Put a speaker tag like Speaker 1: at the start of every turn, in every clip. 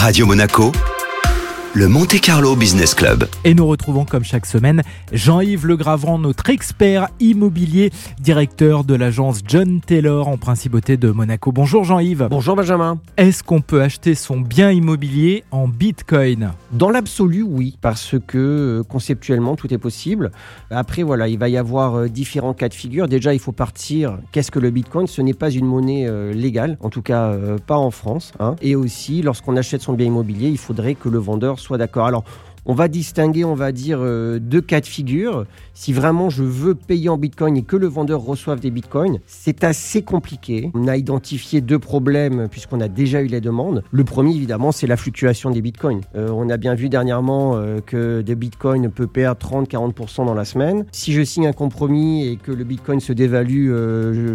Speaker 1: Radio Monaco, le Monte Carlo Business Club.
Speaker 2: Et nous retrouvons comme chaque semaine Jean-Yves Legravant, notre expert immobilier, directeur de l'agence John Taylor en principauté de Monaco. Bonjour Jean-Yves.
Speaker 3: Bonjour Benjamin.
Speaker 2: Est-ce qu'on peut acheter son bien immobilier en Bitcoin?
Speaker 3: Dans l'absolu, oui, parce que euh, conceptuellement, tout est possible. Après, voilà, il va y avoir euh, différents cas de figure. Déjà, il faut partir. Qu'est-ce que le Bitcoin? Ce n'est pas une monnaie euh, légale, en tout cas pas en France. hein. Et aussi, lorsqu'on achète son bien immobilier, il faudrait que le vendeur soit d'accord. Alors, on va distinguer, on va dire, euh, deux cas de figure. Si vraiment je veux payer en bitcoin et que le vendeur reçoive des bitcoins, c'est assez compliqué. On a identifié deux problèmes puisqu'on a déjà eu les demandes. Le premier, évidemment, c'est la fluctuation des bitcoins. Euh, on a bien vu dernièrement euh, que des bitcoins peut perdre 30-40% dans la semaine. Si je signe un compromis et que le bitcoin se dévalue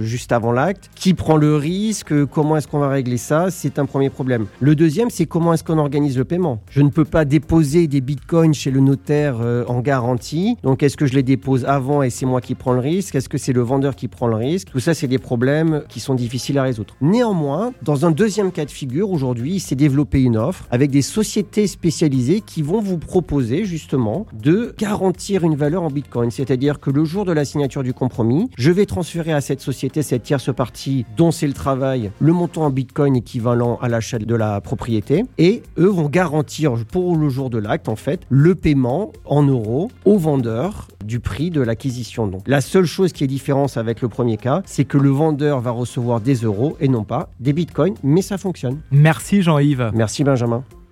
Speaker 3: juste avant l'acte, qui prend le risque? Comment est-ce qu'on va régler ça? C'est un premier problème. Le deuxième, c'est comment est-ce qu'on organise le paiement? Je ne peux pas déposer des bitcoins chez le notaire euh, en garantie. Donc, est-ce que je les dépose avant et c'est moi qui prends le risque? Est-ce que c'est le vendeur qui prend le risque? Tout ça, c'est des problèmes qui sont difficiles à résoudre. Néanmoins, dans un deuxième cas de figure, aujourd'hui, il s'est développé une offre avec des sociétés spécialisées qui vont vous proposer justement de garantir une valeur en bitcoin. C'est-à-dire que le jour de la signature du compromis, je vais transférer à cette société, cette tierce partie dont c'est le travail, le montant en bitcoin équivalent à l'achat de la propriété. Et eux vont garantir pour le jour de l'acte, en fait, le paiement en euros au vendeur du prix de l'acquisition. Donc, la seule chose qui est différente avec le premier cas, c'est que le vendeur va recevoir des euros et non pas des bitcoins, mais ça fonctionne.
Speaker 2: Merci Jean-Yves.
Speaker 3: Merci Benjamin.